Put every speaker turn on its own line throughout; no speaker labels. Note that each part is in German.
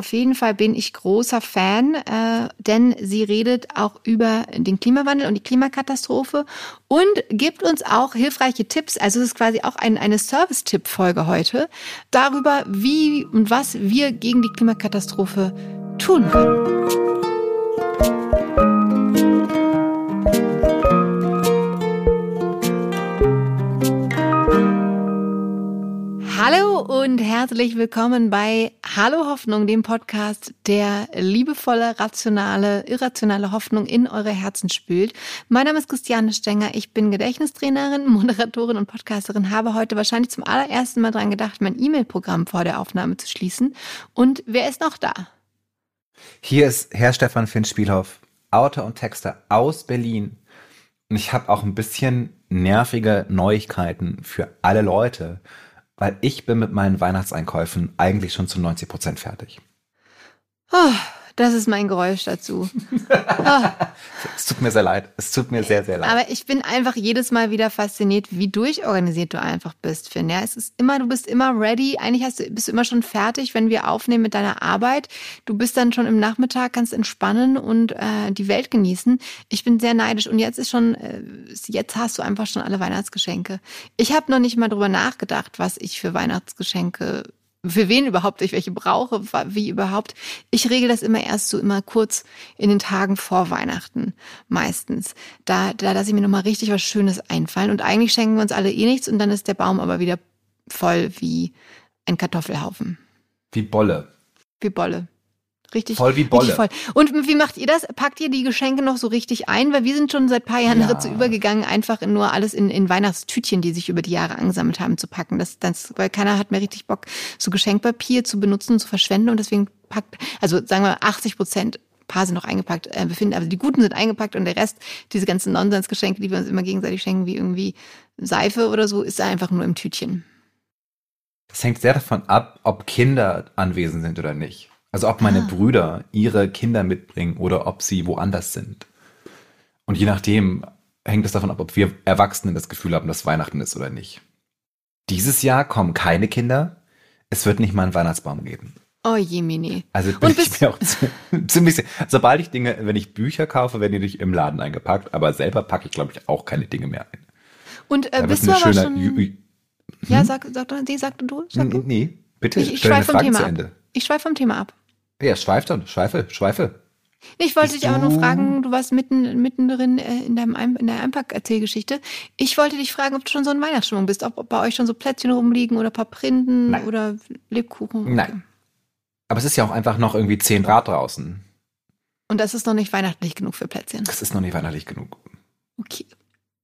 auf jeden Fall bin ich großer Fan, äh, denn sie redet auch über den Klimawandel und die Klimakatastrophe und gibt uns auch hilfreiche Tipps. Also es ist quasi auch ein, eine Service-Tipp-Folge heute darüber, wie und was wir gegen die Klimakatastrophe tun können. Und herzlich willkommen bei Hallo Hoffnung, dem Podcast, der liebevolle, rationale, irrationale Hoffnung in eure Herzen spült. Mein Name ist Christiane Stenger, ich bin Gedächtnistrainerin, Moderatorin und Podcasterin, habe heute wahrscheinlich zum allerersten Mal dran gedacht, mein E-Mail-Programm vor der Aufnahme zu schließen. Und wer ist noch da?
Hier ist Herr Stefan Finn-Spielhoff, Autor und Texter aus Berlin. Und ich habe auch ein bisschen nervige Neuigkeiten für alle Leute weil ich bin mit meinen Weihnachtseinkäufen eigentlich schon zu 90 Prozent fertig.
Oh, das ist mein Geräusch dazu.
Oh. es tut mir sehr leid. Es tut mir sehr, sehr leid.
Aber ich bin einfach jedes Mal wieder fasziniert, wie durchorganisiert du einfach bist, Finn. Ja, es ist immer, du bist immer ready. Eigentlich hast du, bist du immer schon fertig, wenn wir aufnehmen mit deiner Arbeit. Du bist dann schon im Nachmittag, kannst entspannen und äh, die Welt genießen. Ich bin sehr neidisch. Und jetzt ist schon, äh, jetzt hast du einfach schon alle Weihnachtsgeschenke. Ich habe noch nicht mal drüber nachgedacht, was ich für Weihnachtsgeschenke für wen überhaupt ich welche brauche, wie überhaupt. Ich regel das immer erst so immer kurz in den Tagen vor Weihnachten meistens. Da, da lasse ich mir nochmal richtig was Schönes einfallen. Und eigentlich schenken wir uns alle eh nichts und dann ist der Baum aber wieder voll wie ein Kartoffelhaufen.
Wie Bolle.
Wie Bolle. Richtig,
voll wie Bolle.
voll. Und wie macht ihr das? Packt ihr die Geschenke noch so richtig ein? Weil wir sind schon seit paar Jahren ja. dazu übergegangen, einfach in nur alles in, in Weihnachtstütchen, die sich über die Jahre angesammelt haben, zu packen. Das, das, weil keiner hat mehr richtig Bock, so Geschenkpapier zu benutzen und zu verschwenden. Und deswegen packt, also sagen wir 80 Prozent paar sind noch eingepackt, äh, befinden, aber die guten sind eingepackt und der Rest, diese ganzen Nonsensgeschenke, die wir uns immer gegenseitig schenken, wie irgendwie Seife oder so, ist einfach nur im Tütchen.
Das hängt sehr davon ab, ob Kinder anwesend sind oder nicht. Also ob meine ah. Brüder ihre Kinder mitbringen oder ob sie woanders sind. Und je nachdem hängt es davon ab, ob wir Erwachsenen das Gefühl haben, dass Weihnachten ist oder nicht. Dieses Jahr kommen keine Kinder. Es wird nicht mal einen Weihnachtsbaum geben.
Oh je, Mini.
Also bin ich mir auch ziemlich, sobald ich Dinge, wenn ich Bücher kaufe, werden die durch im Laden eingepackt, aber selber packe ich, glaube ich, auch keine Dinge mehr ein.
Und äh, bist du aber schon... Hm? Ja, sag, sag, nee, sag du. Sag du.
Nee, bitte,
ich, ich stell eine Frage zu Ende. Ab. Ich schweife vom Thema ab.
Ja, schweif dann, schweife, schweife.
Ich wollte Bist dich aber nur fragen, du warst mitten, mittendrin äh, in, deinem Ein in der Einpack-Erzählgeschichte. Ich wollte dich fragen, ob du schon so in Weihnachtsstimmung bist, ob, ob bei euch schon so Plätzchen rumliegen oder ein paar Printen Nein. oder Lebkuchen. Okay.
Nein. Aber es ist ja auch einfach noch irgendwie 10 Grad draußen.
Und das ist noch nicht weihnachtlich genug für Plätzchen.
Das ist noch nicht weihnachtlich genug.
Okay.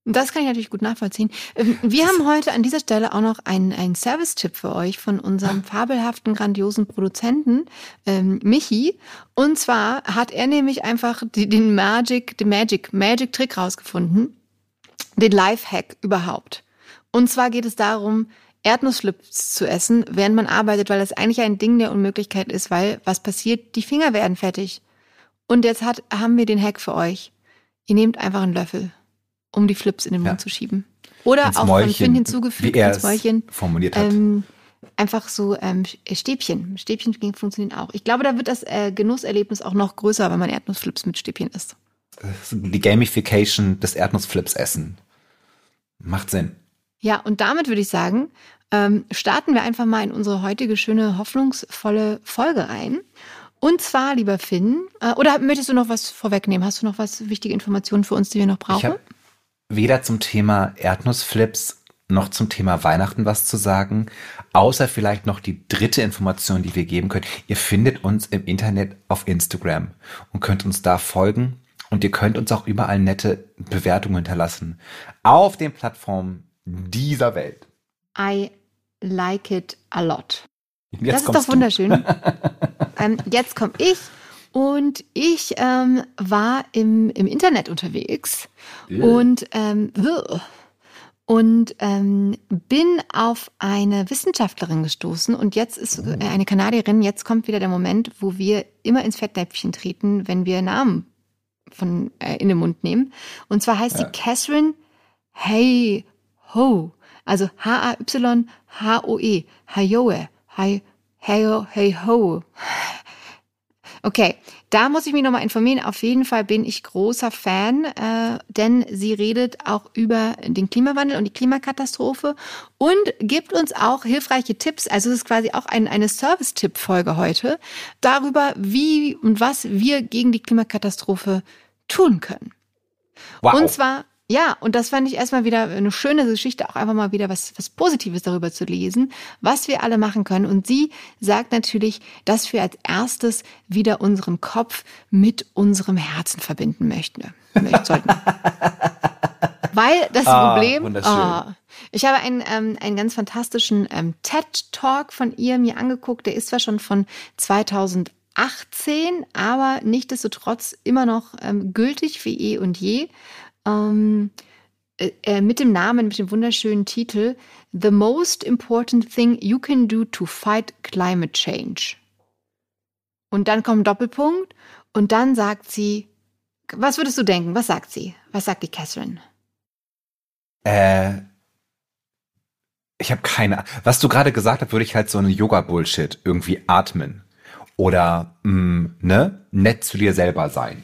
Das kann ich natürlich gut nachvollziehen. Ähm, wir haben heute an dieser Stelle auch noch einen, einen Service-Tipp für euch von unserem fabelhaften, grandiosen Produzenten, ähm, Michi. Und zwar hat er nämlich einfach die, den Magic, den Magic, Magic-Trick rausgefunden. Den Life-Hack überhaupt. Und zwar geht es darum, Erdnussflips zu essen, während man arbeitet, weil das eigentlich ein Ding der Unmöglichkeit ist, weil was passiert? Die Finger werden fettig. Und jetzt hat, haben wir den Hack für euch. Ihr nehmt einfach einen Löffel um die Flips in den Mund ja. zu schieben. Oder ins auch Mäulchen, von Finn hinzugefügt,
ins Mäulchen. Formuliert hat. Ähm,
einfach so ähm, Stäbchen. Stäbchen funktionieren auch. Ich glaube, da wird das äh, Genusserlebnis auch noch größer, wenn man Erdnussflips mit Stäbchen isst.
Die Gamification des Erdnussflips essen. Macht Sinn.
Ja, und damit würde ich sagen, ähm, starten wir einfach mal in unsere heutige schöne, hoffnungsvolle Folge ein. Und zwar, lieber Finn, äh, oder möchtest du noch was vorwegnehmen? Hast du noch was wichtige Informationen für uns, die wir noch brauchen?
Weder zum Thema Erdnussflips noch zum Thema Weihnachten was zu sagen, außer vielleicht noch die dritte Information, die wir geben können. Ihr findet uns im Internet auf Instagram und könnt uns da folgen und ihr könnt uns auch überall nette Bewertungen hinterlassen. Auf den Plattformen dieser Welt.
I like it a lot. Jetzt das ist doch wunderschön. ähm, jetzt komme ich und ich ähm, war im, im Internet unterwegs yeah. und, ähm, und ähm, bin auf eine Wissenschaftlerin gestoßen. Und jetzt ist äh, eine Kanadierin, jetzt kommt wieder der Moment, wo wir immer ins Fettnäpfchen treten, wenn wir Namen von, äh, in den Mund nehmen. Und zwar heißt ja. sie Catherine Hey Ho. Also H-A-Y-H-O-E. Hayoe. Hey, hey, hey ho. Okay, da muss ich mich nochmal informieren. Auf jeden Fall bin ich großer Fan, äh, denn sie redet auch über den Klimawandel und die Klimakatastrophe und gibt uns auch hilfreiche Tipps. Also es ist quasi auch ein, eine Service-Tipp-Folge heute darüber, wie und was wir gegen die Klimakatastrophe tun können. Wow. Und zwar ja, und das fand ich erstmal wieder eine schöne Geschichte, auch einfach mal wieder was, was Positives darüber zu lesen, was wir alle machen können. Und sie sagt natürlich, dass wir als erstes wieder unseren Kopf mit unserem Herzen verbinden möchten. sollten. Weil das ah, Problem, oh, ich habe einen, ähm, einen ganz fantastischen ähm, TED-Talk von ihr mir angeguckt, der ist zwar schon von 2018, aber nichtdestotrotz immer noch ähm, gültig wie eh und je ähm, äh, äh, mit dem Namen, mit dem wunderschönen Titel The Most Important Thing You Can Do to Fight Climate Change. Und dann kommt ein Doppelpunkt und dann sagt sie, was würdest du denken? Was sagt sie? Was sagt die Catherine?
Äh, ich habe keine. Was du gerade gesagt hast, würde ich halt so eine Yoga-Bullshit irgendwie atmen oder mh, mm, ne nett zu dir selber sein.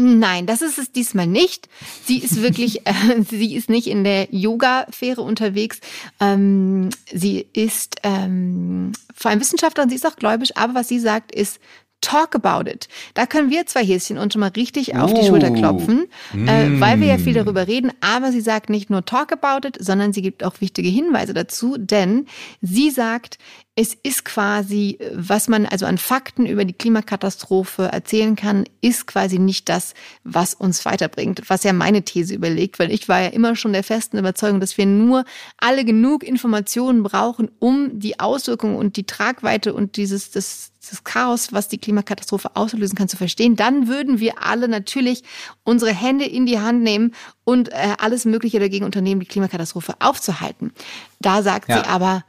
Nein, das ist es diesmal nicht. Sie ist wirklich, äh, sie ist nicht in der Yoga-Fähre unterwegs. Ähm, sie ist ähm, vor allem Wissenschaftlerin, sie ist auch gläubig, aber was sie sagt, ist, Talk about it. Da können wir zwei Häschen uns schon mal richtig auf die Schulter oh. klopfen, mm. äh, weil wir ja viel darüber reden. Aber sie sagt nicht nur talk about it, sondern sie gibt auch wichtige Hinweise dazu, denn sie sagt, es ist quasi, was man also an Fakten über die Klimakatastrophe erzählen kann, ist quasi nicht das, was uns weiterbringt, was ja meine These überlegt, weil ich war ja immer schon der festen Überzeugung, dass wir nur alle genug Informationen brauchen, um die Auswirkungen und die Tragweite und dieses, das, das Chaos, was die Klimakatastrophe auslösen kann, zu verstehen. Dann würden wir alle natürlich unsere Hände in die Hand nehmen und äh, alles Mögliche dagegen unternehmen, die Klimakatastrophe aufzuhalten. Da sagt ja. sie aber,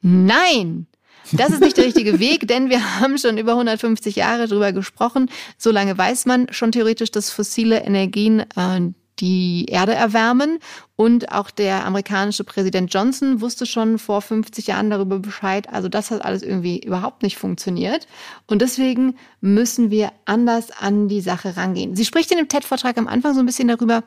Nein, das ist nicht der richtige Weg, denn wir haben schon über 150 Jahre darüber gesprochen. So lange weiß man schon theoretisch, dass fossile Energien äh, die Erde erwärmen. Und auch der amerikanische Präsident Johnson wusste schon vor 50 Jahren darüber Bescheid. Also das hat alles irgendwie überhaupt nicht funktioniert. Und deswegen müssen wir anders an die Sache rangehen. Sie spricht in dem TED-Vortrag am Anfang so ein bisschen darüber,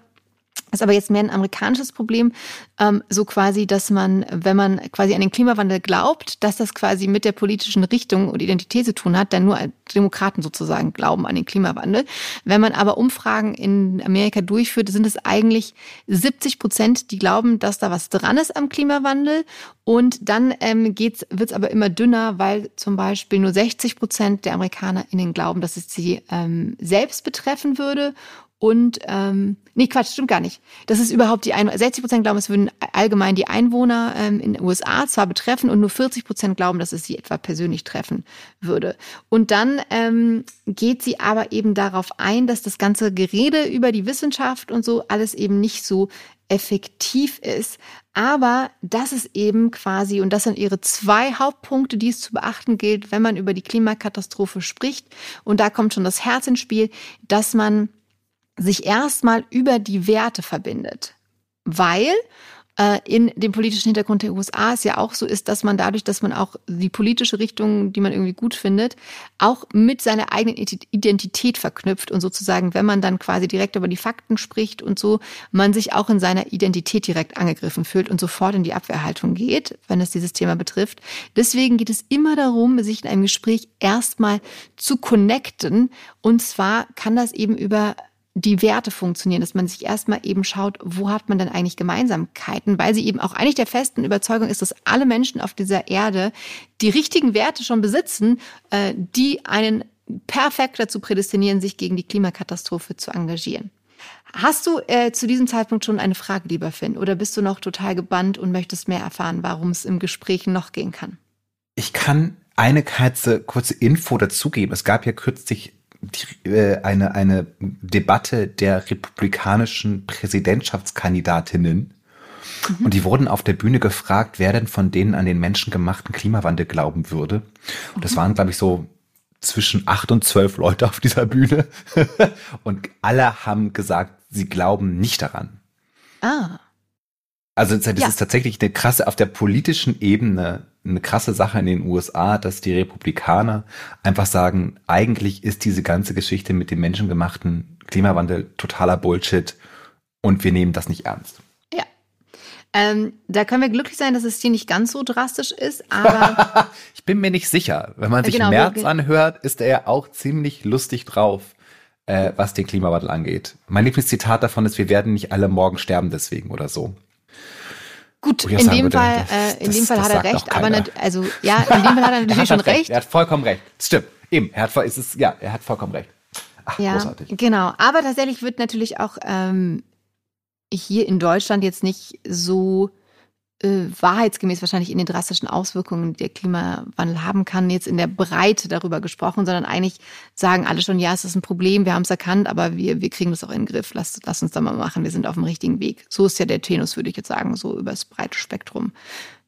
ist aber jetzt mehr ein amerikanisches Problem, ähm, so quasi, dass man, wenn man quasi an den Klimawandel glaubt, dass das quasi mit der politischen Richtung und Identität zu tun hat, denn nur Demokraten sozusagen glauben an den Klimawandel. Wenn man aber Umfragen in Amerika durchführt, sind es eigentlich 70 Prozent, die glauben, dass da was dran ist am Klimawandel. Und dann ähm, wird es aber immer dünner, weil zum Beispiel nur 60 Prozent der AmerikanerInnen glauben, dass es sie ähm, selbst betreffen würde und ähm, nee, Quatsch, stimmt gar nicht. Das ist überhaupt die Einwohner. 60 Prozent glauben, es würden allgemein die Einwohner ähm, in den USA zwar betreffen und nur 40 Prozent glauben, dass es sie etwa persönlich treffen würde. Und dann ähm, geht sie aber eben darauf ein, dass das ganze Gerede über die Wissenschaft und so alles eben nicht so effektiv ist. Aber das ist eben quasi, und das sind ihre zwei Hauptpunkte, die es zu beachten gilt, wenn man über die Klimakatastrophe spricht. Und da kommt schon das Herz ins Spiel, dass man sich erstmal über die Werte verbindet. Weil äh, in dem politischen Hintergrund der USA es ja auch so ist, dass man dadurch, dass man auch die politische Richtung, die man irgendwie gut findet, auch mit seiner eigenen Identität verknüpft und sozusagen, wenn man dann quasi direkt über die Fakten spricht und so, man sich auch in seiner Identität direkt angegriffen fühlt und sofort in die Abwehrhaltung geht, wenn es dieses Thema betrifft. Deswegen geht es immer darum, sich in einem Gespräch erstmal zu connecten und zwar kann das eben über die Werte funktionieren, dass man sich erstmal eben schaut, wo hat man denn eigentlich Gemeinsamkeiten, weil sie eben auch eigentlich der festen Überzeugung ist, dass alle Menschen auf dieser Erde die richtigen Werte schon besitzen, äh, die einen perfekt dazu prädestinieren, sich gegen die Klimakatastrophe zu engagieren. Hast du äh, zu diesem Zeitpunkt schon eine Frage, lieber Finn, oder bist du noch total gebannt und möchtest mehr erfahren, warum es im Gespräch noch gehen kann?
Ich kann eine kurze, Info dazugeben. Es gab ja kürzlich eine, eine Debatte der republikanischen Präsidentschaftskandidatinnen. Mhm. Und die wurden auf der Bühne gefragt, wer denn von denen an den menschengemachten Klimawandel glauben würde. Und das mhm. waren, glaube ich, so zwischen acht und zwölf Leute auf dieser Bühne. und alle haben gesagt, sie glauben nicht daran.
Ah.
Also das ja. ist tatsächlich eine krasse, auf der politischen Ebene eine krasse Sache in den USA, dass die Republikaner einfach sagen, eigentlich ist diese ganze Geschichte mit dem menschengemachten Klimawandel totaler Bullshit und wir nehmen das nicht ernst.
Ja. Ähm, da können wir glücklich sein, dass es hier nicht ganz so drastisch ist, aber.
ich bin mir nicht sicher. Wenn man sich genau, März anhört, ist er ja auch ziemlich lustig drauf, äh, was den Klimawandel angeht. Mein Lieblingszitat davon ist, wir werden nicht alle morgen sterben deswegen oder so.
Gut, in dem, Fall, das, äh, in dem Fall hat er recht, aber nicht, also ja, in dem Fall hat er natürlich er schon recht. recht.
Er hat vollkommen recht. Stimmt. Eben, er hat, ist es, ja, er hat vollkommen recht.
Ach, ja, großartig. genau. Aber tatsächlich wird natürlich auch ähm, hier in Deutschland jetzt nicht so äh, wahrheitsgemäß wahrscheinlich in den drastischen Auswirkungen, die der Klimawandel haben kann, jetzt in der Breite darüber gesprochen, sondern eigentlich sagen alle schon, ja, es ist ein Problem, wir haben es erkannt, aber wir, wir kriegen das auch in den Griff. Lass, lass uns da mal machen, wir sind auf dem richtigen Weg. So ist ja der Tenus, würde ich jetzt sagen, so über das breite Spektrum.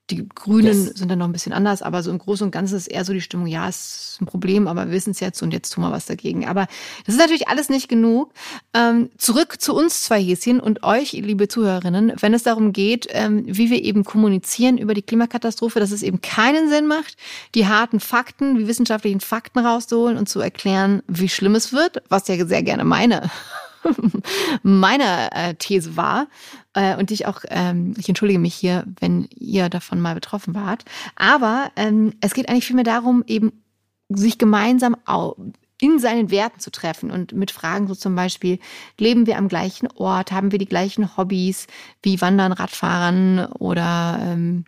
Die Grünen yes. sind dann noch ein bisschen anders, aber so im Großen und Ganzen ist eher so die Stimmung, ja, es ist ein Problem, aber wir wissen es jetzt und jetzt tun wir was dagegen. Aber das ist natürlich alles nicht genug. Ähm, zurück zu uns zwei Häschen und euch, liebe Zuhörerinnen, wenn es darum geht, ähm, wie wir eben kommunizieren über die Klimakatastrophe, dass es eben keinen Sinn macht, die harten Fakten, die wissenschaftlichen Fakten rauszuholen und zu erklären, wie schlimm es wird, was ja sehr gerne meine meine äh, These war äh, und ich auch, ähm, ich entschuldige mich hier, wenn ihr davon mal betroffen wart, aber ähm, es geht eigentlich vielmehr darum, eben sich gemeinsam in seinen Werten zu treffen und mit Fragen so zum Beispiel, leben wir am gleichen Ort, haben wir die gleichen Hobbys wie Wandern, Radfahren oder ähm,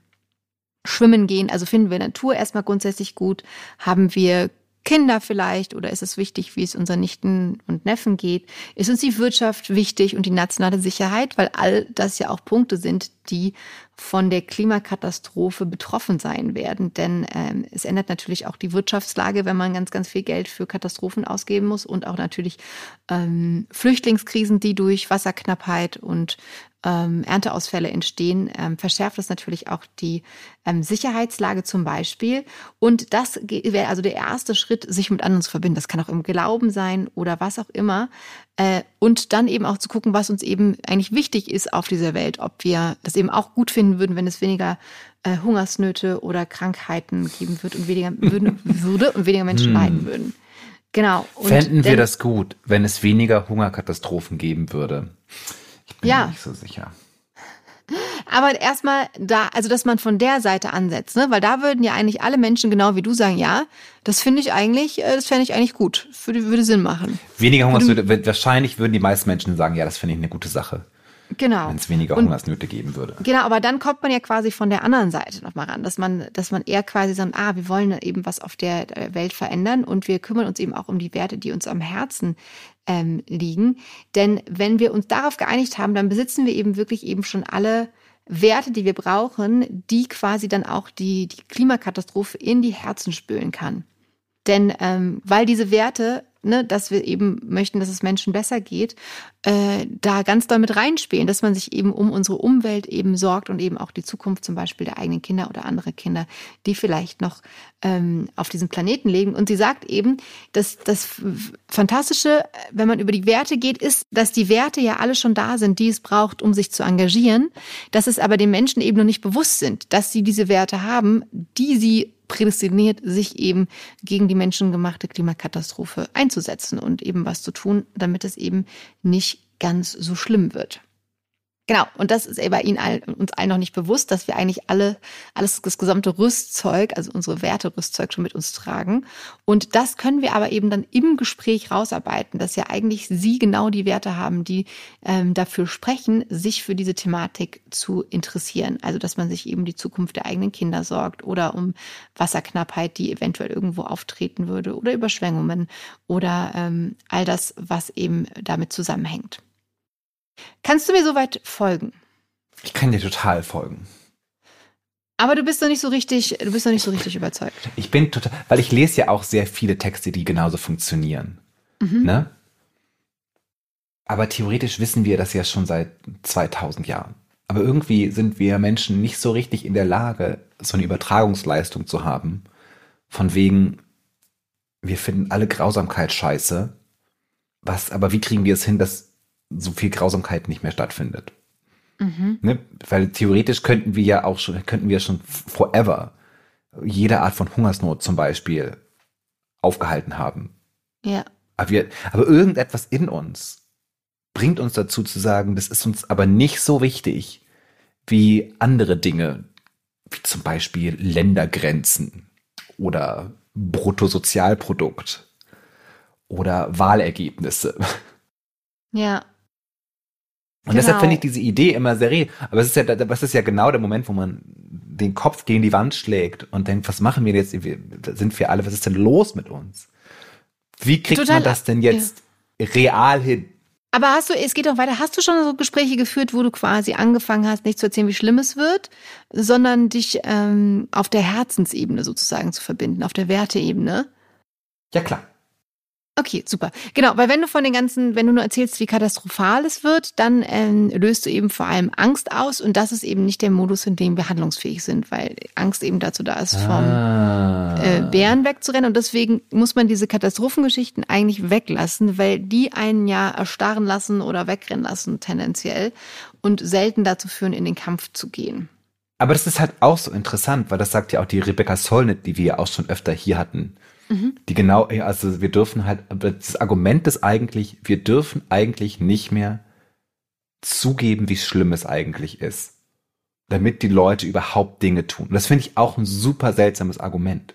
Schwimmen gehen, also finden wir Natur erstmal grundsätzlich gut, haben wir Kinder vielleicht oder ist es wichtig, wie es unseren Nichten und Neffen geht? Ist uns die Wirtschaft wichtig und die nationale Sicherheit? Weil all das ja auch Punkte sind, die von der Klimakatastrophe betroffen sein werden. Denn ähm, es ändert natürlich auch die Wirtschaftslage, wenn man ganz, ganz viel Geld für Katastrophen ausgeben muss und auch natürlich ähm, Flüchtlingskrisen, die durch Wasserknappheit und ähm, Ernteausfälle entstehen, ähm, verschärft das natürlich auch die ähm, Sicherheitslage zum Beispiel. Und das wäre also der erste Schritt, sich mit anderen zu verbinden. Das kann auch im Glauben sein oder was auch immer. Äh, und dann eben auch zu gucken, was uns eben eigentlich wichtig ist auf dieser Welt. Ob wir das eben auch gut finden würden, wenn es weniger äh, Hungersnöte oder Krankheiten geben wird und weniger würden, würde und weniger Menschen hm. leiden würden. Genau.
Und Fänden wir das gut, wenn es weniger Hungerkatastrophen geben würde? Ich bin ja. mir nicht so sicher.
Aber erstmal da, also dass man von der Seite ansetzt, ne? weil da würden ja eigentlich alle Menschen genau wie du sagen, ja, das finde ich eigentlich, äh, das fände ich eigentlich gut, würde, würde Sinn machen.
Weniger Hungersnöte, wahrscheinlich würden die meisten Menschen sagen, ja, das finde ich eine gute Sache.
Genau.
Wenn es weniger Hungersnöte geben würde.
Genau, aber dann kommt man ja quasi von der anderen Seite nochmal ran, dass man, dass man eher quasi sagt, ah, wir wollen eben was auf der Welt verändern und wir kümmern uns eben auch um die Werte, die uns am Herzen ähm, liegen. Denn wenn wir uns darauf geeinigt haben, dann besitzen wir eben wirklich eben schon alle Werte, die wir brauchen, die quasi dann auch die, die Klimakatastrophe in die Herzen spülen kann. Denn ähm, weil diese Werte ne, dass wir eben möchten, dass es Menschen besser geht, äh, da ganz doll mit reinspielen, dass man sich eben um unsere Umwelt eben sorgt und eben auch die Zukunft zum Beispiel der eigenen Kinder oder andere Kinder, die vielleicht noch ähm, auf diesem Planeten leben. Und sie sagt eben, dass das Fantastische, wenn man über die Werte geht, ist, dass die Werte ja alle schon da sind, die es braucht, um sich zu engagieren, dass es aber den Menschen eben noch nicht bewusst sind, dass sie diese Werte haben, die sie prädestiniert, sich eben gegen die menschengemachte Klimakatastrophe einzusetzen und eben was zu tun, damit es eben nicht ganz so schlimm wird. Genau, und das ist bei Ihnen all, uns allen noch nicht bewusst, dass wir eigentlich alle, alles das gesamte Rüstzeug, also unsere Werterüstzeug schon mit uns tragen. Und das können wir aber eben dann im Gespräch rausarbeiten, dass ja eigentlich Sie genau die Werte haben, die ähm, dafür sprechen, sich für diese Thematik zu interessieren. Also dass man sich eben die Zukunft der eigenen Kinder sorgt oder um Wasserknappheit, die eventuell irgendwo auftreten würde oder Überschwemmungen oder ähm, all das, was eben damit zusammenhängt. Kannst du mir soweit folgen?
Ich kann dir total folgen.
Aber du bist noch nicht so richtig, du bist noch nicht so richtig überzeugt.
Ich bin total, weil ich lese ja auch sehr viele Texte, die genauso funktionieren. Mhm. Ne? Aber theoretisch wissen wir das ja schon seit 2000 Jahren. Aber irgendwie sind wir Menschen nicht so richtig in der Lage, so eine Übertragungsleistung zu haben. Von wegen, wir finden alle Grausamkeit scheiße. Was, aber wie kriegen wir es hin, dass so viel Grausamkeit nicht mehr stattfindet. Mhm. Ne? Weil theoretisch könnten wir ja auch schon, könnten wir schon forever jede Art von Hungersnot zum Beispiel aufgehalten haben.
Ja.
Aber, wir, aber irgendetwas in uns bringt uns dazu zu sagen, das ist uns aber nicht so wichtig wie andere Dinge, wie zum Beispiel Ländergrenzen oder Bruttosozialprodukt oder Wahlergebnisse.
Ja.
Und genau. deshalb finde ich diese Idee immer sehr, aber es ist ja, das ist ja genau der Moment, wo man den Kopf gegen die Wand schlägt und denkt, was machen wir jetzt? Sind wir alle, was ist denn los mit uns? Wie kriegt Total, man das denn jetzt ja. real hin?
Aber hast du, es geht auch weiter, hast du schon so Gespräche geführt, wo du quasi angefangen hast, nicht zu erzählen, wie schlimm es wird, sondern dich ähm, auf der Herzensebene sozusagen zu verbinden, auf der Werteebene?
Ja, klar.
Okay, super. Genau, weil wenn du von den ganzen, wenn du nur erzählst, wie katastrophal es wird, dann ähm, löst du eben vor allem Angst aus und das ist eben nicht der Modus, in dem wir handlungsfähig sind, weil Angst eben dazu da ist, vom ah. äh, Bären wegzurennen und deswegen muss man diese Katastrophengeschichten eigentlich weglassen, weil die einen ja erstarren lassen oder wegrennen lassen tendenziell und selten dazu führen, in den Kampf zu gehen.
Aber das ist halt auch so interessant, weil das sagt ja auch die Rebecca Solnit, die wir ja auch schon öfter hier hatten Mhm. Die genau, also wir dürfen halt, das Argument ist eigentlich, wir dürfen eigentlich nicht mehr zugeben, wie schlimm es eigentlich ist, damit die Leute überhaupt Dinge tun. Und das finde ich auch ein super seltsames Argument.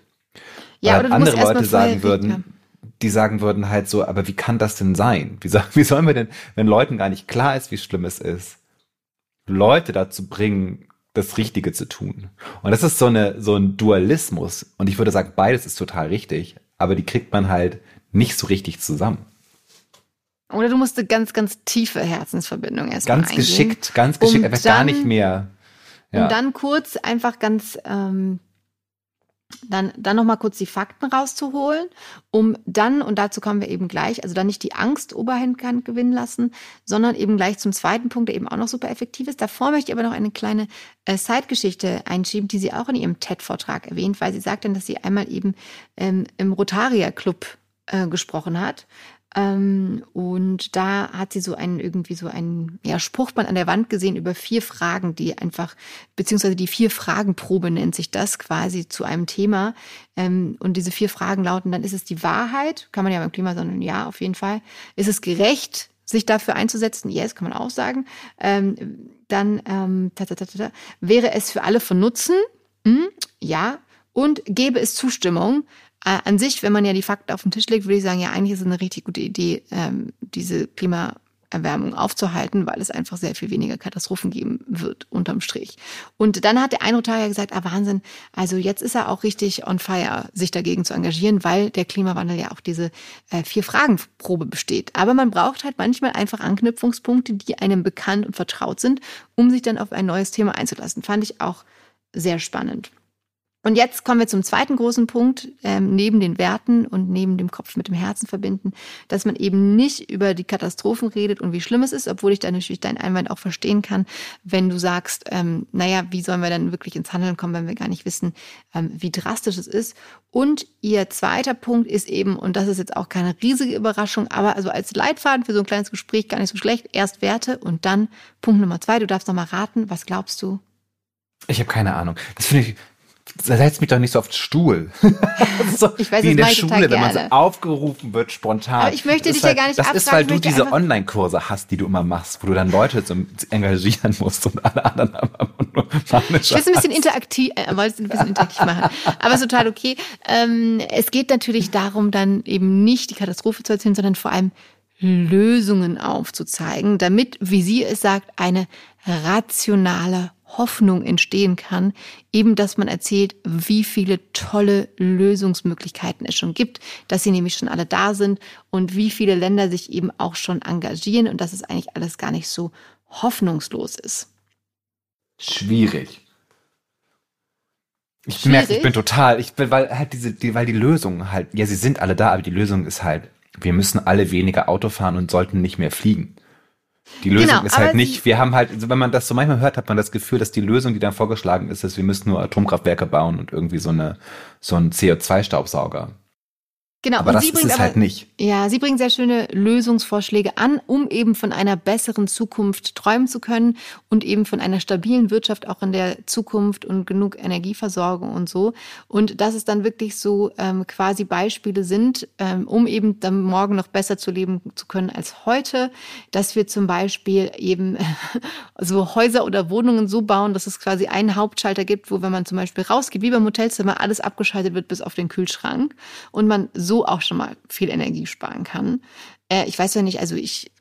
Ja, Weil andere Leute sagen würden, die sagen würden halt so, aber wie kann das denn sein? Wie, wie sollen wir denn, wenn Leuten gar nicht klar ist, wie schlimm es ist, Leute dazu bringen, das Richtige zu tun. Und das ist so eine, so ein Dualismus. Und ich würde sagen, beides ist total richtig. Aber die kriegt man halt nicht so richtig zusammen.
Oder du musst eine ganz, ganz tiefe Herzensverbindung erstmal
Ganz eingehen, geschickt, ganz geschickt, um einfach dann, gar nicht mehr.
Ja. Um dann kurz einfach ganz ähm, dann, dann nochmal kurz die Fakten rauszuholen, um dann, und dazu kommen wir eben gleich, also dann nicht die Angst Oberhand gewinnen lassen, sondern eben gleich zum zweiten Punkt, der eben auch noch super effektiv ist. Davor möchte ich aber noch eine kleine äh, Zeitgeschichte einschieben, die sie auch in ihrem TED-Vortrag erwähnt, weil sie sagt dann, dass sie einmal eben ähm, im Rotaria Club äh, gesprochen hat ähm, und da hat sie so einen irgendwie so einen ja, Spruchband an der Wand gesehen über vier Fragen, die einfach, beziehungsweise die vier Fragenprobe nennt sich das quasi zu einem Thema. Ähm, und diese vier Fragen lauten, dann ist es die Wahrheit, kann man ja beim Klima, sondern ja, auf jeden Fall. Ist es gerecht, sich dafür einzusetzen? Yes, kann man auch sagen. Ähm, dann ähm, ta, ta, ta, wäre es für alle von Nutzen? Hm, ja. Und gäbe es Zustimmung? Äh, an sich, wenn man ja die Fakten auf den Tisch legt, würde ich sagen, ja, eigentlich ist es eine richtig gute Idee, ähm, diese Klimaerwärmung aufzuhalten, weil es einfach sehr viel weniger Katastrophen geben wird, unterm Strich. Und dann hat der Einrotarier gesagt, ah Wahnsinn, also jetzt ist er auch richtig on fire, sich dagegen zu engagieren, weil der Klimawandel ja auch diese äh, Vier-Fragen-Probe besteht. Aber man braucht halt manchmal einfach Anknüpfungspunkte, die einem bekannt und vertraut sind, um sich dann auf ein neues Thema einzulassen. Fand ich auch sehr spannend. Und jetzt kommen wir zum zweiten großen Punkt, ähm, neben den Werten und neben dem Kopf mit dem Herzen verbinden, dass man eben nicht über die Katastrophen redet und wie schlimm es ist, obwohl ich da natürlich deinen Einwand auch verstehen kann, wenn du sagst, ähm, naja, wie sollen wir dann wirklich ins Handeln kommen, wenn wir gar nicht wissen, ähm, wie drastisch es ist. Und ihr zweiter Punkt ist eben, und das ist jetzt auch keine riesige Überraschung, aber also als Leitfaden für so ein kleines Gespräch gar nicht so schlecht, erst Werte und dann Punkt Nummer zwei, du darfst noch mal raten, was glaubst du?
Ich habe keine Ahnung. Das finde ich setz mich doch nicht so auf den Stuhl.
so ich weiß,
wie in der Schule, wenn man so aufgerufen wird, spontan.
Aber ich möchte dich halt, ja gar nicht
Das ist, weil du diese Online-Kurse hast, die du immer machst, wo du dann Leute zum engagieren musst und alle anderen haben nur
Ich will es ein bisschen interaktiv, äh, wollte es ein bisschen interaktiv machen. Aber ist total okay. Ähm, es geht natürlich darum, dann eben nicht die Katastrophe zu erzählen, sondern vor allem Lösungen aufzuzeigen, damit, wie sie es sagt, eine rationale Hoffnung entstehen kann, eben dass man erzählt, wie viele tolle Lösungsmöglichkeiten es schon gibt, dass sie nämlich schon alle da sind und wie viele Länder sich eben auch schon engagieren und dass es eigentlich alles gar nicht so hoffnungslos ist.
Schwierig. Ich merke, ich bin total, ich bin, weil halt diese, die, weil die Lösungen halt, ja, sie sind alle da, aber die Lösung ist halt, wir müssen alle weniger Auto fahren und sollten nicht mehr fliegen. Die Lösung genau, ist halt nicht, wir haben halt, also wenn man das so manchmal hört, hat man das Gefühl, dass die Lösung, die dann vorgeschlagen ist, ist, wir müssen nur Atomkraftwerke bauen und irgendwie so eine, so ein CO2-Staubsauger.
Genau,
aber das ist es halt nicht.
Ja, sie bringen sehr schöne Lösungsvorschläge an, um eben von einer besseren Zukunft träumen zu können und eben von einer stabilen Wirtschaft auch in der Zukunft und genug Energieversorgung und so. Und dass es dann wirklich so ähm, quasi Beispiele sind, ähm, um eben dann morgen noch besser zu leben zu können als heute, dass wir zum Beispiel eben so Häuser oder Wohnungen so bauen, dass es quasi einen Hauptschalter gibt, wo wenn man zum Beispiel rausgeht, wie beim Hotelzimmer, alles abgeschaltet wird bis auf den Kühlschrank und man so so auch schon mal viel Energie sparen kann. Äh, ich weiß ja nicht, also ich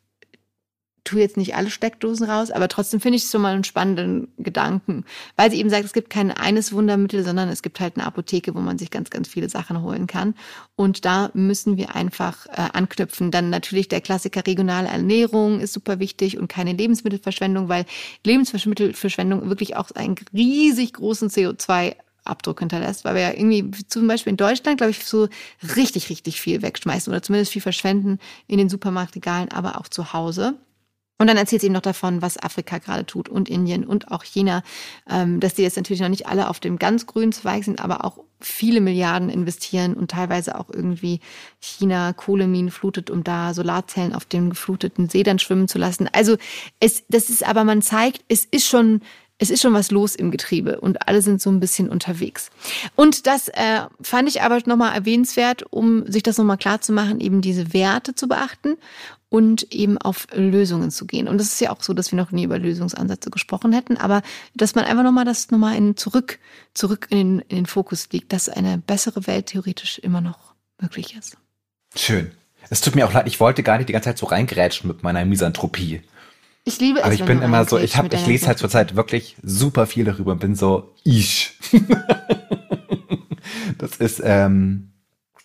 tue jetzt nicht alle Steckdosen raus, aber trotzdem finde ich es schon mal einen spannenden Gedanken, weil sie eben sagt, es gibt kein eines Wundermittel, sondern es gibt halt eine Apotheke, wo man sich ganz, ganz viele Sachen holen kann. Und da müssen wir einfach äh, anknüpfen. Dann natürlich der Klassiker regionale Ernährung ist super wichtig und keine Lebensmittelverschwendung, weil Lebensmittelverschwendung wirklich auch einen riesig großen CO2 Abdruck hinterlässt, weil wir ja irgendwie zum Beispiel in Deutschland, glaube ich, so richtig, richtig viel wegschmeißen oder zumindest viel verschwenden in den Supermarktregalen, aber auch zu Hause. Und dann erzählt sie eben noch davon, was Afrika gerade tut und Indien und auch China, ähm, dass die jetzt natürlich noch nicht alle auf dem ganz grünen Zweig sind, aber auch viele Milliarden investieren und teilweise auch irgendwie China Kohleminen flutet, um da Solarzellen auf dem gefluteten See dann schwimmen zu lassen. Also es, das ist aber, man zeigt, es ist schon es ist schon was los im Getriebe und alle sind so ein bisschen unterwegs. Und das äh, fand ich aber nochmal erwähnenswert, um sich das nochmal klar zu machen, eben diese Werte zu beachten und eben auf Lösungen zu gehen. Und das ist ja auch so, dass wir noch nie über Lösungsansätze gesprochen hätten, aber dass man einfach nochmal das nochmal in zurück, zurück in den, in den Fokus liegt, dass eine bessere Welt theoretisch immer noch möglich ist.
Schön. Es tut mir auch leid, ich wollte gar nicht die ganze Zeit so reingrätschen mit meiner Misanthropie.
Ich liebe es.
Aber ich bin immer so, ich habe, ich lese halt zurzeit wirklich super viel darüber und bin so, ich. das ist ähm,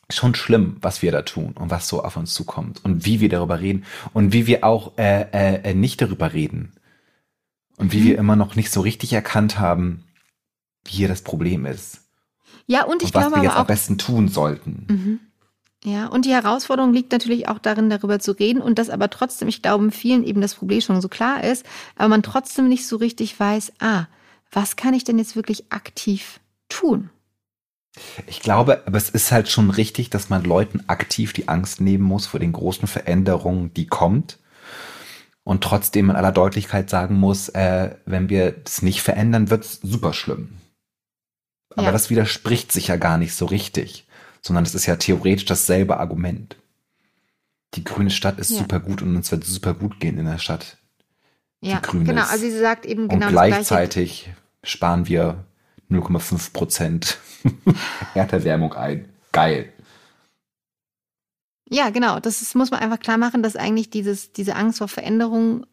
schon schlimm, was wir da tun und was so auf uns zukommt und wie wir darüber reden und wie wir auch äh, äh, äh nicht darüber reden und wie mhm. wir immer noch nicht so richtig erkannt haben, wie hier das Problem ist.
Ja, und ich
und was
glaube
wir jetzt
auch,
am besten tun sollten.
Mhm. Ja, und die Herausforderung liegt natürlich auch darin, darüber zu reden und dass aber trotzdem, ich glaube, vielen eben das Problem schon so klar ist, aber man trotzdem nicht so richtig weiß, ah, was kann ich denn jetzt wirklich aktiv tun?
Ich glaube, aber es ist halt schon richtig, dass man Leuten aktiv die Angst nehmen muss vor den großen Veränderungen, die kommt. Und trotzdem in aller Deutlichkeit sagen muss, äh, wenn wir es nicht verändern, wird es super schlimm. Aber ja. das widerspricht sich ja gar nicht so richtig sondern es ist ja theoretisch dasselbe Argument. Die grüne Stadt ist ja. super gut und uns wird super gut gehen in der Stadt.
Ja, genau. Also sie sagt eben
genau
und
gleichzeitig sparen wir 0,5 Prozent Erderwärmung ein. Geil.
Ja, genau. Das ist, muss man einfach klar machen, dass eigentlich dieses, diese Angst vor Veränderung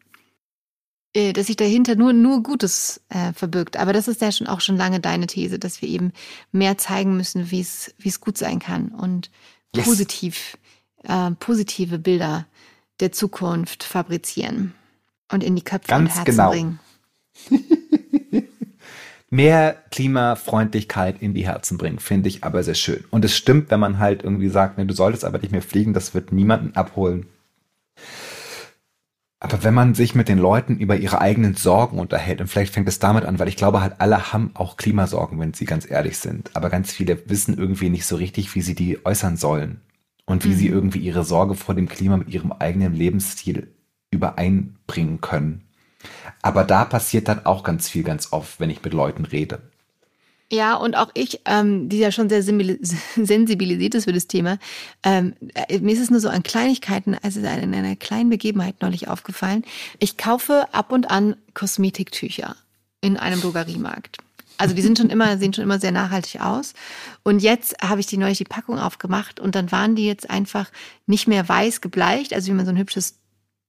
dass sich dahinter nur, nur Gutes äh, verbirgt. Aber das ist ja schon auch schon lange deine These, dass wir eben mehr zeigen müssen, wie es, wie es gut sein kann und yes. positiv, äh, positive Bilder der Zukunft fabrizieren und in die Köpfe
Ganz
und Herzen
genau.
bringen.
mehr Klimafreundlichkeit in die Herzen bringen, finde ich aber sehr schön. Und es stimmt, wenn man halt irgendwie sagt, nee, du solltest aber nicht mehr fliegen, das wird niemanden abholen. Aber wenn man sich mit den Leuten über ihre eigenen Sorgen unterhält, und vielleicht fängt es damit an, weil ich glaube halt, alle haben auch Klimasorgen, wenn sie ganz ehrlich sind. Aber ganz viele wissen irgendwie nicht so richtig, wie sie die äußern sollen. Und wie mhm. sie irgendwie ihre Sorge vor dem Klima mit ihrem eigenen Lebensstil übereinbringen können. Aber da passiert dann auch ganz viel, ganz oft, wenn ich mit Leuten rede.
Ja, und auch ich, ähm, die ja schon sehr sensibilisiert ist für das Thema, ähm, äh, mir ist es nur so an Kleinigkeiten, also in einer kleinen Begebenheit neulich aufgefallen. Ich kaufe ab und an Kosmetiktücher in einem Drogeriemarkt. Also die sind schon immer, sehen schon immer sehr nachhaltig aus. Und jetzt habe ich die neulich die Packung aufgemacht und dann waren die jetzt einfach nicht mehr weiß gebleicht, also wie man so ein hübsches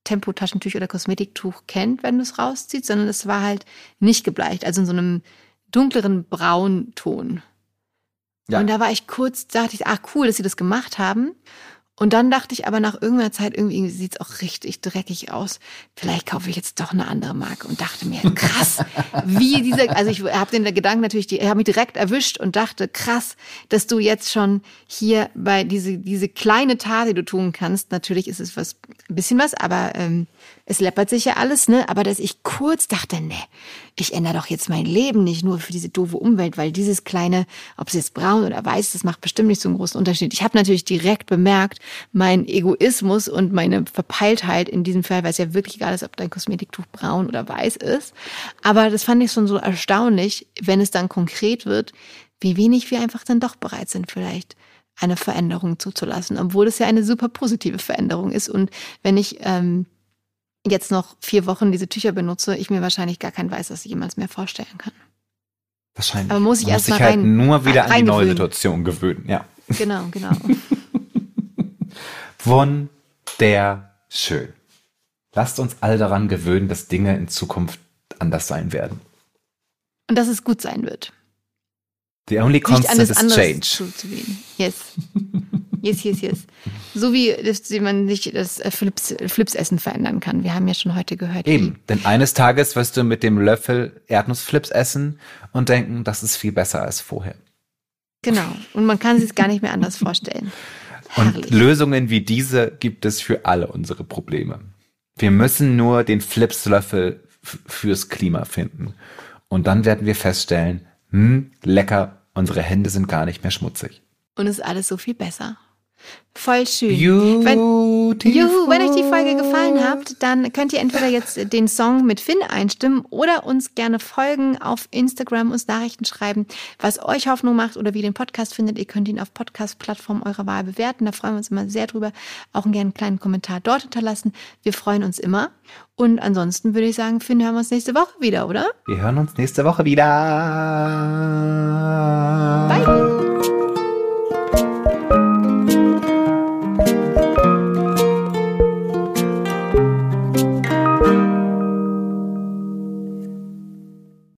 Tempotaschentuch oder Kosmetiktuch kennt, wenn du es rauszieht, sondern es war halt nicht gebleicht, also in so einem dunkleren Braunton. Ja. Und da war ich kurz, dachte ich, ach cool, dass sie das gemacht haben. Und dann dachte ich aber nach irgendeiner Zeit, irgendwie sieht's auch richtig dreckig aus. Vielleicht kaufe ich jetzt doch eine andere Marke und dachte mir, krass, wie diese, also ich habe den Gedanken natürlich, die habe mich direkt erwischt und dachte, krass, dass du jetzt schon hier bei diese, diese kleine Tat, die du tun kannst, natürlich ist es was, ein bisschen was, aber ähm, es läppert sich ja alles, ne? Aber dass ich kurz dachte, ne, ich ändere doch jetzt mein Leben nicht nur für diese doofe Umwelt, weil dieses kleine, ob es jetzt braun oder weiß, das macht bestimmt nicht so einen großen Unterschied. Ich habe natürlich direkt bemerkt, mein Egoismus und meine Verpeiltheit in diesem Fall, weil es ja wirklich egal ist, ob dein Kosmetiktuch braun oder weiß ist. Aber das fand ich schon so erstaunlich, wenn es dann konkret wird, wie wenig wir einfach dann doch bereit sind, vielleicht eine Veränderung zuzulassen, obwohl es ja eine super positive Veränderung ist. Und wenn ich ähm, jetzt noch vier Wochen diese Tücher benutze, ich mir wahrscheinlich gar kein Weißes jemals mehr vorstellen kann.
Wahrscheinlich.
Aber muss ich erst
muss
mal
halt
rein,
nur wieder an die neue. Situation gewöhnen. Ja.
Genau, genau.
Wunderschön. Lasst uns alle daran gewöhnen, dass Dinge in Zukunft anders sein werden.
Und dass es gut sein wird.
The only constant is change.
zuzugehen. Yes. Yes, yes, yes. So wie, dass man das äh, Flips, Flipsessen verändern kann. Wir haben ja schon heute gehört.
Eben, denn eines Tages wirst du mit dem Löffel Erdnussflips essen und denken, das ist viel besser als vorher.
Genau. Und man kann sich es gar nicht mehr anders vorstellen.
Und
Herrlich.
Lösungen wie diese gibt es für alle unsere Probleme. Wir müssen nur den Flipslöffel fürs Klima finden. Und dann werden wir feststellen, hm, lecker, unsere Hände sind gar nicht mehr schmutzig.
Und es ist alles so viel besser. Voll schön.
Beautiful.
Wenn, Juhu, wenn euch die Folge gefallen hat, dann könnt ihr entweder jetzt den Song mit Finn einstimmen oder uns gerne folgen auf Instagram, uns Nachrichten schreiben, was euch Hoffnung macht oder wie ihr den Podcast findet. Ihr könnt ihn auf Podcast-Plattformen eurer Wahl bewerten. Da freuen wir uns immer sehr drüber. Auch gerne einen kleinen Kommentar dort hinterlassen. Wir freuen uns immer. Und ansonsten würde ich sagen, Finn, hören wir uns nächste Woche wieder, oder?
Wir hören uns nächste Woche wieder.